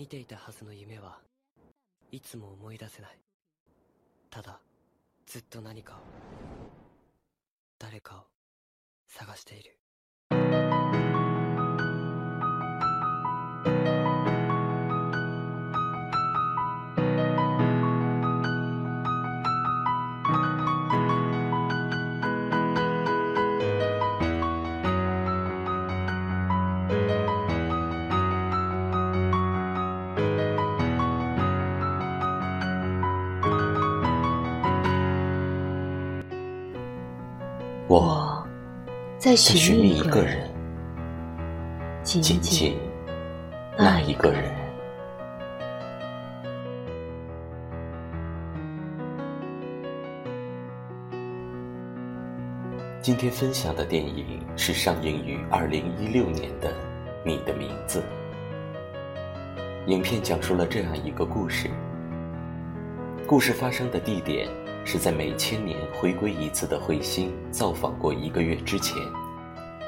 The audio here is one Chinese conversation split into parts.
見ていたはずの夢はいつも思い出せない。ただずっと何かを誰かを探している。在在寻觅一个个人，人，仅仅那那一个人人。今天分享的电影是上映于二零一六年的《你的名字》。影片讲述了这样一个故事：故事发生的地点是在每千年回归一次的彗星造访过一个月之前，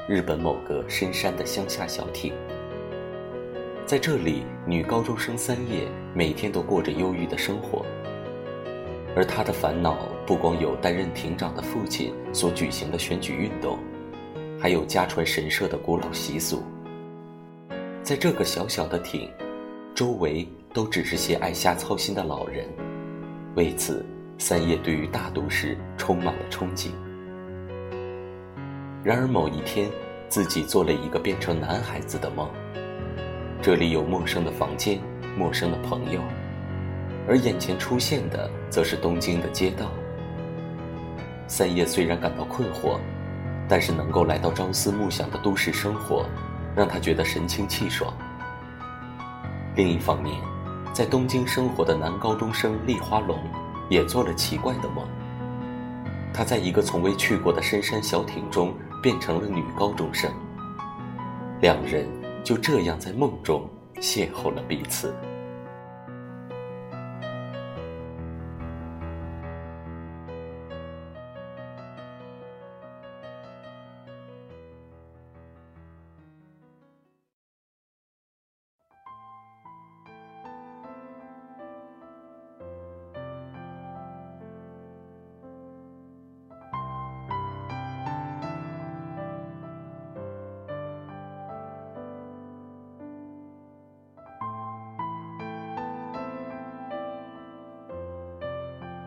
日本某个深山的乡下小町。在这里，女高中生三叶每天都过着忧郁的生活，而她的烦恼不光有担任庭长的父亲所举行的选举运动，还有家传神社的古老习俗。在这个小小的町，周围都只是些爱瞎操心的老人，为此，三叶对于大都市充满了憧憬。然而某一天，自己做了一个变成男孩子的梦。这里有陌生的房间，陌生的朋友，而眼前出现的则是东京的街道。三叶虽然感到困惑，但是能够来到朝思暮想的都市生活，让他觉得神清气爽。另一方面，在东京生活的男高中生立花龙也做了奇怪的梦。他在一个从未去过的深山小町中变成了女高中生，两人就这样在梦中邂逅了彼此。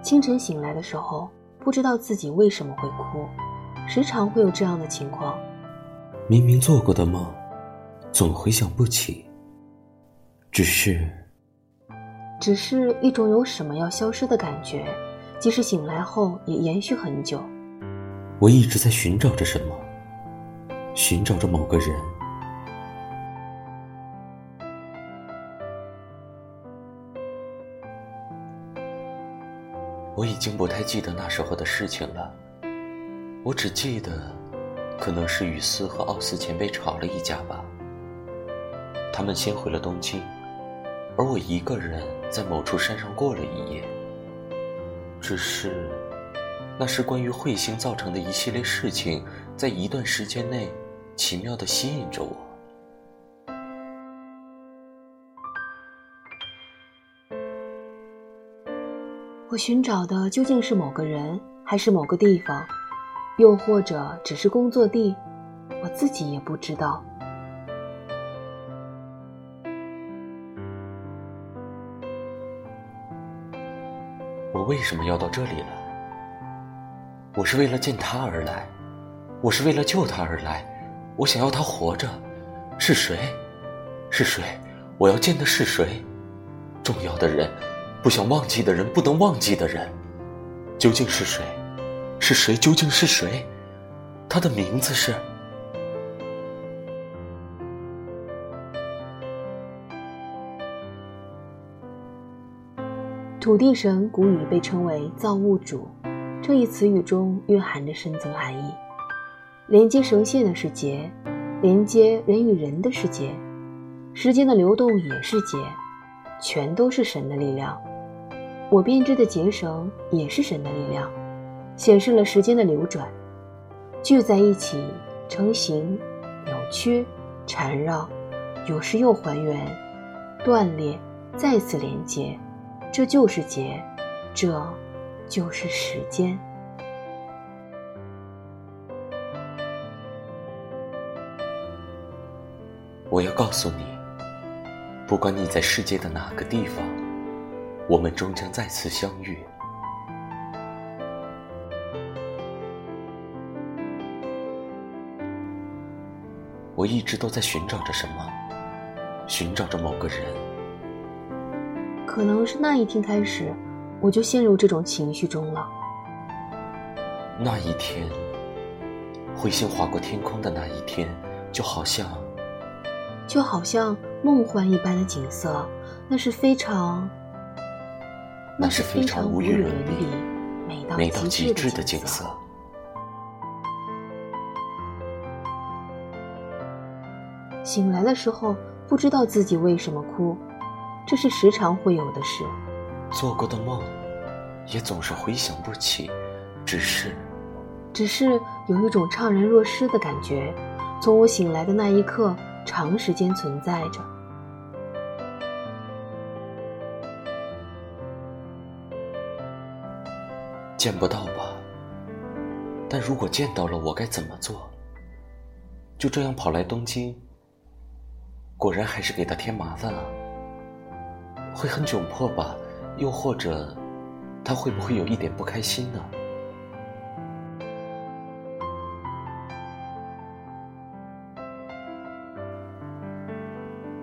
清晨醒来的时候，不知道自己为什么会哭，时常会有这样的情况。明明做过的梦，总回想不起。只是只是一种有什么要消失的感觉，即使醒来后也延续很久。我一直在寻找着什么，寻找着某个人。我已经不太记得那时候的事情了，我只记得，可能是雨丝和奥斯前辈吵了一架吧。他们先回了东京，而我一个人在某处山上过了一夜。只是，那是关于彗星造成的一系列事情，在一段时间内，奇妙的吸引着我。我寻找的究竟是某个人，还是某个地方，又或者只是工作地？我自己也不知道。我为什么要到这里来？我是为了见他而来，我是为了救他而来，我想要他活着。是谁？是谁？我要见的是谁？重要的人，不想忘记的人，不能忘记的人，究竟是谁？是谁？究竟是谁？他的名字是……土地神古语被称为造物主，这一词语中蕴含着深层含义。连接神线的是结，连接人与人的是结，时间的流动也是结，全都是神的力量。我编织的结绳也是神的力量，显示了时间的流转，聚在一起成型，扭曲，缠绕，有时又还原，断裂，再次连接，这就是结，这就是时间。我要告诉你，不管你在世界的哪个地方，我们终将再次相遇。我一直都在寻找着什么，寻找着某个人。可能是那一天开始，我就陷入这种情绪中了。那一天，彗星划过天空的那一天，就好像，就好像梦幻一般的景色，那是非常，那是非常无与伦比、美到极致的景色。醒来的时候，不知道自己为什么哭，这是时常会有的事。做过的梦，也总是回想不起，只是，只是有一种怅然若失的感觉，从我醒来的那一刻，长时间存在着。见不到吧？但如果见到了，我该怎么做？就这样跑来东京？果然还是给他添麻烦了，会很窘迫吧？又或者，他会不会有一点不开心呢？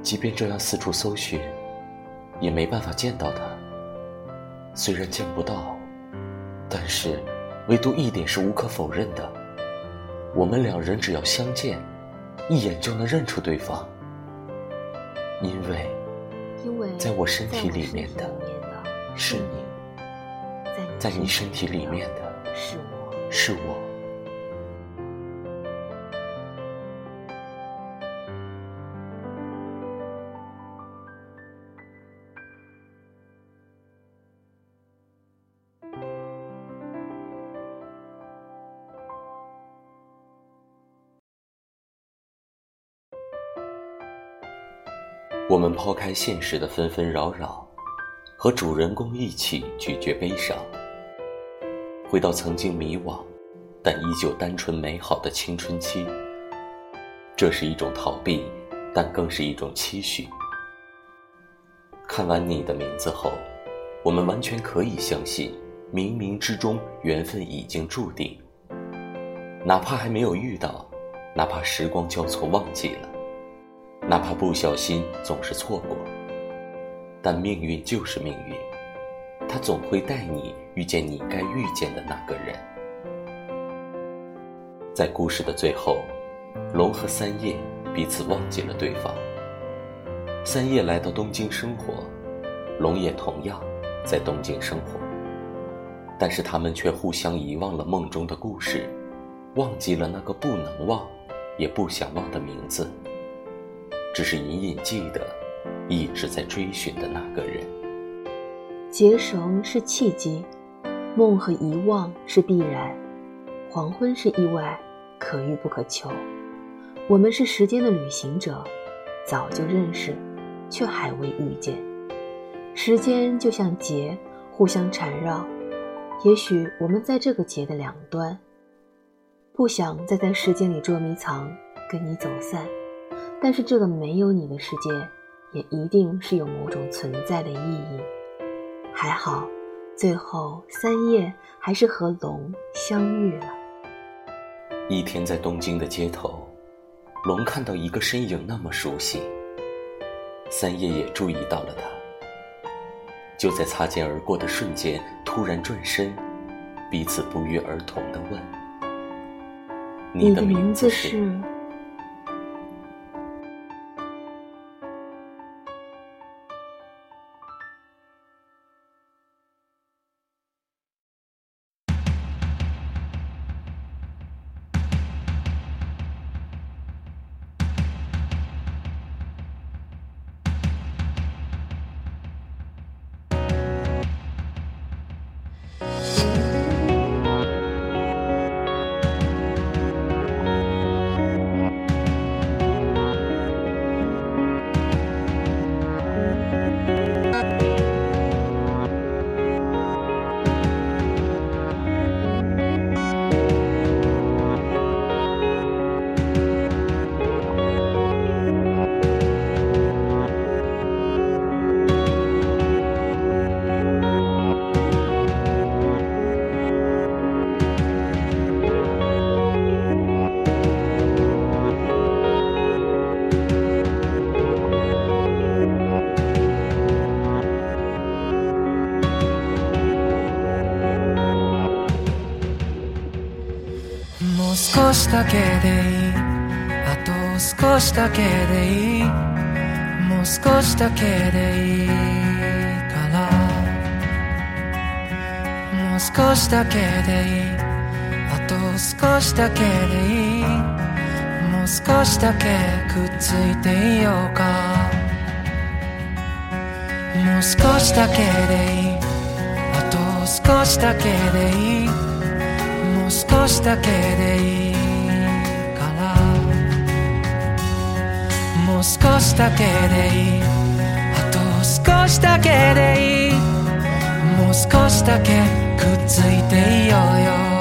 即便这样四处搜寻，也没办法见到他。虽然见不到，但是唯独一点是无可否认的：我们两人只要相见，一眼就能认出对方。因为，因为在我身体里面的是你，在你身体里面的是我，是我。我们抛开现实的纷纷扰扰，和主人公一起咀嚼悲伤，回到曾经迷惘，但依旧单纯美好的青春期。这是一种逃避，但更是一种期许。看完你的名字后，我们完全可以相信，冥冥之中缘分已经注定。哪怕还没有遇到，哪怕时光交错忘记了。哪怕不小心总是错过，但命运就是命运，它总会带你遇见你该遇见的那个人。在故事的最后，龙和三叶彼此忘记了对方。三叶来到东京生活，龙也同样在东京生活，但是他们却互相遗忘了梦中的故事，忘记了那个不能忘，也不想忘的名字。只是隐隐记得，一直在追寻的那个人。结绳是契机，梦和遗忘是必然，黄昏是意外，可遇不可求。我们是时间的旅行者，早就认识，却还未遇见。时间就像结，互相缠绕。也许我们在这个结的两端，不想再在时间里捉迷藏，跟你走散。但是这个没有你的世界，也一定是有某种存在的意义。还好，最后三叶还是和龙相遇了。一天在东京的街头，龙看到一个身影那么熟悉，三叶也注意到了他。就在擦肩而过的瞬间，突然转身，彼此不约而同的问：“你的名字是？”少しだけでいい。あと少しだけでいいもう少しだけでいいから。もう少しだけでいい。あと少しだけでいい。もう少しだけくっついていようか。もう少しだけでいい。あと少しだけでいい。もう少しだけでいいから。もう少しだけでいい。あと少しだけでいい。もう少しだけくっついていようよ。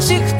しくて